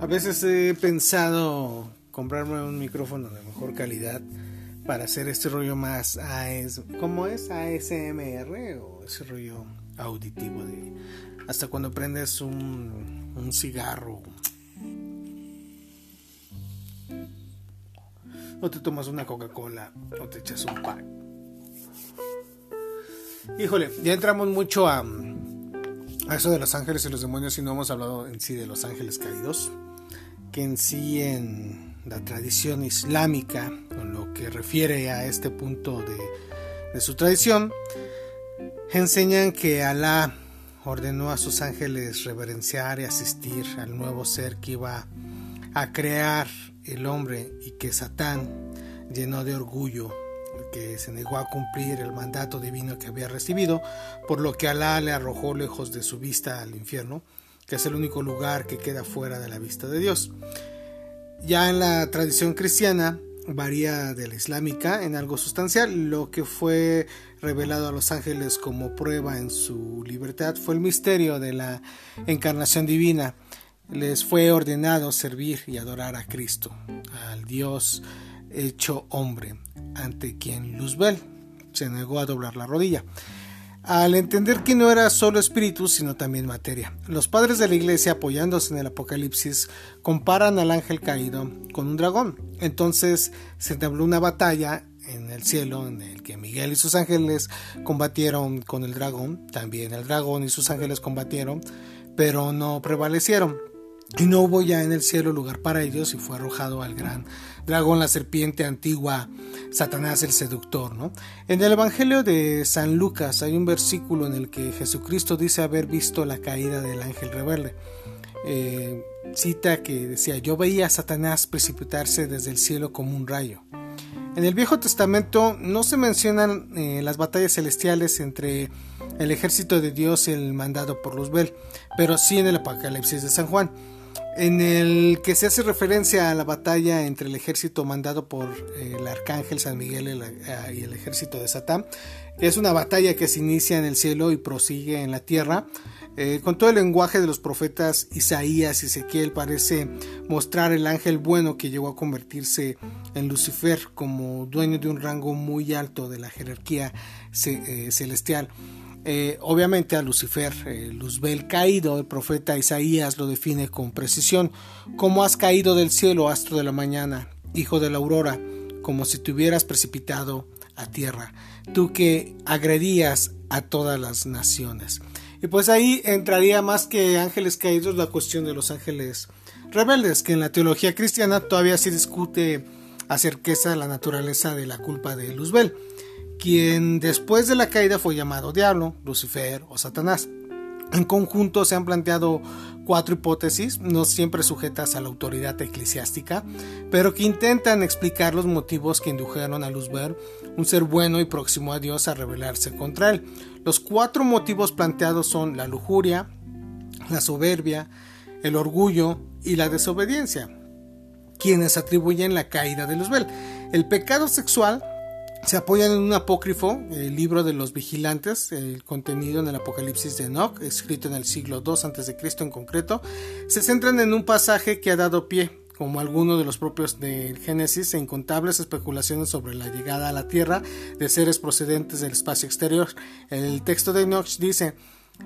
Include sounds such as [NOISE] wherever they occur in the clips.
A veces he pensado comprarme un micrófono de mejor calidad para hacer este rollo más AS, ¿cómo es? ASMR o ese rollo auditivo de hasta cuando prendes un, un cigarro o te tomas una Coca-Cola o te echas un pack. Híjole, ya entramos mucho a, a eso de los ángeles y los demonios y no hemos hablado en sí de los ángeles caídos, que en sí en la tradición islámica, con lo que refiere a este punto de, su tradición, enseñan que Alá ordenó a sus ángeles reverenciar y asistir al nuevo ser que iba a crear el hombre y que Satán llenó de orgullo que se negó a cumplir el mandato divino que había recibido, por lo que Alá le arrojó lejos de su vista al infierno, que es el único lugar que queda fuera de la vista de Dios. Ya en la tradición cristiana varía de la islámica en algo sustancial. Lo que fue revelado a los ángeles como prueba en su libertad fue el misterio de la encarnación divina. Les fue ordenado servir y adorar a Cristo, al Dios hecho hombre, ante quien Luzbel se negó a doblar la rodilla al entender que no era solo espíritu, sino también materia. Los padres de la iglesia, apoyándose en el Apocalipsis, comparan al ángel caído con un dragón. Entonces se entabló una batalla en el cielo en el que Miguel y sus ángeles combatieron con el dragón, también el dragón y sus ángeles combatieron, pero no prevalecieron. Y no hubo ya en el cielo lugar para ellos y fue arrojado al gran dragón, la serpiente antigua, Satanás el seductor. ¿no? En el Evangelio de San Lucas hay un versículo en el que Jesucristo dice haber visto la caída del ángel rebelde. Eh, cita que decía, yo veía a Satanás precipitarse desde el cielo como un rayo. En el Viejo Testamento no se mencionan eh, las batallas celestiales entre el ejército de Dios y el mandado por Luzbel, pero sí en el Apocalipsis de San Juan en el que se hace referencia a la batalla entre el ejército mandado por eh, el arcángel San Miguel eh, y el ejército de Satán. Es una batalla que se inicia en el cielo y prosigue en la tierra. Eh, con todo el lenguaje de los profetas Isaías y Ezequiel parece mostrar el ángel bueno que llegó a convertirse en Lucifer como dueño de un rango muy alto de la jerarquía celestial. Eh, obviamente a Lucifer, eh, Luzbel caído, el profeta Isaías lo define con precisión, como has caído del cielo, astro de la mañana, hijo de la aurora, como si te hubieras precipitado a tierra, tú que agredías a todas las naciones. Y pues ahí entraría más que ángeles caídos la cuestión de los ángeles rebeldes, que en la teología cristiana todavía se discute acerca de la naturaleza de la culpa de Luzbel quien después de la caída fue llamado Diablo, Lucifer o Satanás. En conjunto se han planteado cuatro hipótesis, no siempre sujetas a la autoridad eclesiástica, pero que intentan explicar los motivos que indujeron a Luzbel, un ser bueno y próximo a Dios, a rebelarse contra él. Los cuatro motivos planteados son la lujuria, la soberbia, el orgullo y la desobediencia, quienes atribuyen la caída de Luzbel. El pecado sexual se apoyan en un apócrifo, el libro de los vigilantes, el contenido en el Apocalipsis de Enoch, escrito en el siglo II a.C. en concreto, se centran en un pasaje que ha dado pie, como alguno de los propios del Génesis, en incontables especulaciones sobre la llegada a la Tierra de seres procedentes del espacio exterior. El texto de Enoch dice,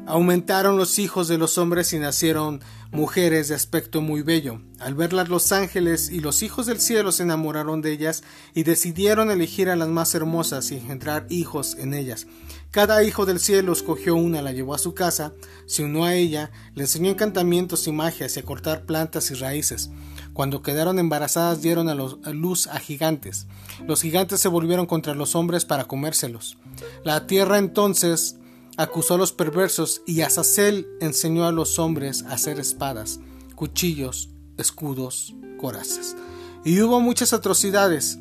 Aumentaron los hijos de los hombres y nacieron mujeres de aspecto muy bello. Al verlas los ángeles y los hijos del cielo se enamoraron de ellas y decidieron elegir a las más hermosas y engendrar hijos en ellas. Cada hijo del cielo escogió una, la llevó a su casa, se unió a ella, le enseñó encantamientos y magias y a cortar plantas y raíces. Cuando quedaron embarazadas dieron a, a luz a gigantes. Los gigantes se volvieron contra los hombres para comérselos. La tierra entonces acusó a los perversos y Azazel enseñó a los hombres a hacer espadas, cuchillos, escudos, corazas. Y hubo muchas atrocidades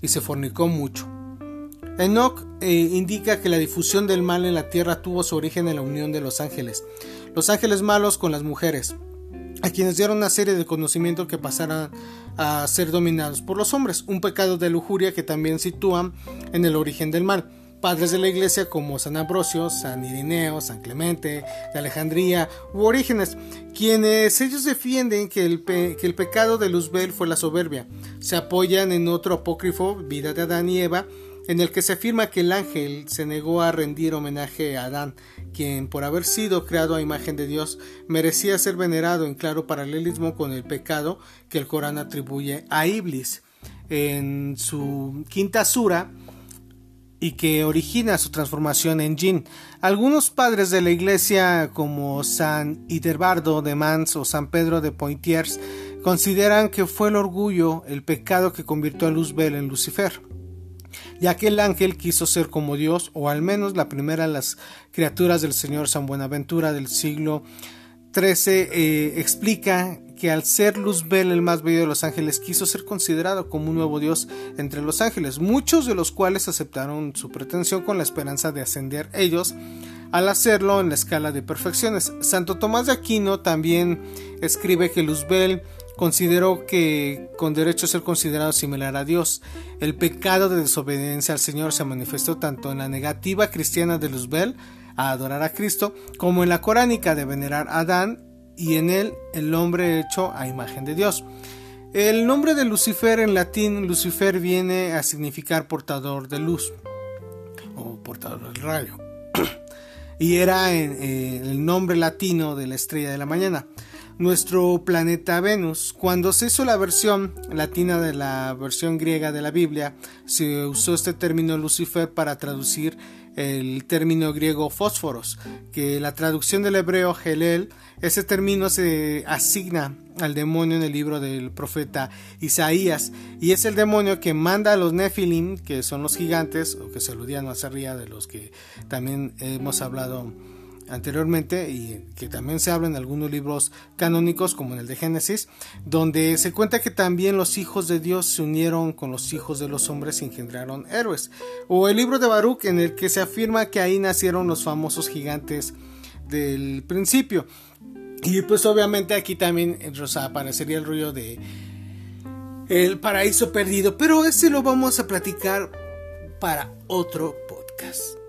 y se fornicó mucho. Enoch eh, indica que la difusión del mal en la tierra tuvo su origen en la unión de los ángeles, los ángeles malos con las mujeres, a quienes dieron una serie de conocimientos que pasaran a ser dominados por los hombres, un pecado de lujuria que también sitúan en el origen del mal padres de la iglesia como San Ambrosio, San Irineo, San Clemente, de Alejandría u Orígenes, quienes ellos defienden que el, que el pecado de Luzbel fue la soberbia. Se apoyan en otro apócrifo, Vida de Adán y Eva, en el que se afirma que el ángel se negó a rendir homenaje a Adán, quien por haber sido creado a imagen de Dios merecía ser venerado en claro paralelismo con el pecado que el Corán atribuye a Iblis. En su quinta sura, y que origina su transformación en Jin. Algunos padres de la iglesia como San Iterbardo de Mans o San Pedro de Poitiers consideran que fue el orgullo el pecado que convirtió a Luzbel en Lucifer ya que el ángel quiso ser como Dios, o al menos la primera de las criaturas del Señor San Buenaventura del siglo XIII eh, explica que al ser Luzbel el más bello de los ángeles quiso ser considerado como un nuevo Dios entre los ángeles, muchos de los cuales aceptaron su pretensión con la esperanza de ascender ellos al hacerlo en la escala de perfecciones. Santo Tomás de Aquino también escribe que Luzbel consideró que con derecho a ser considerado similar a Dios. El pecado de desobediencia al Señor se manifestó tanto en la negativa cristiana de Luzbel a adorar a Cristo, como en la coránica de venerar a Adán y en él el hombre hecho a imagen de Dios. El nombre de Lucifer en latín, Lucifer viene a significar portador de luz o portador del rayo. [CLEARS THROAT] y era el nombre latino de la estrella de la mañana nuestro planeta Venus. Cuando se hizo la versión latina de la versión griega de la Biblia, se usó este término Lucifer para traducir el término griego fósforos, que la traducción del hebreo Helel, ese término se asigna al demonio en el libro del profeta Isaías, y es el demonio que manda a los Nephilim, que son los gigantes, o que se aludían más arriba de los que también hemos hablado anteriormente y que también se habla en algunos libros canónicos como en el de Génesis, donde se cuenta que también los hijos de Dios se unieron con los hijos de los hombres y engendraron héroes. O el libro de Baruch en el que se afirma que ahí nacieron los famosos gigantes del principio. Y pues obviamente aquí también aparecería el rollo de el paraíso perdido, pero ese lo vamos a platicar para otro podcast.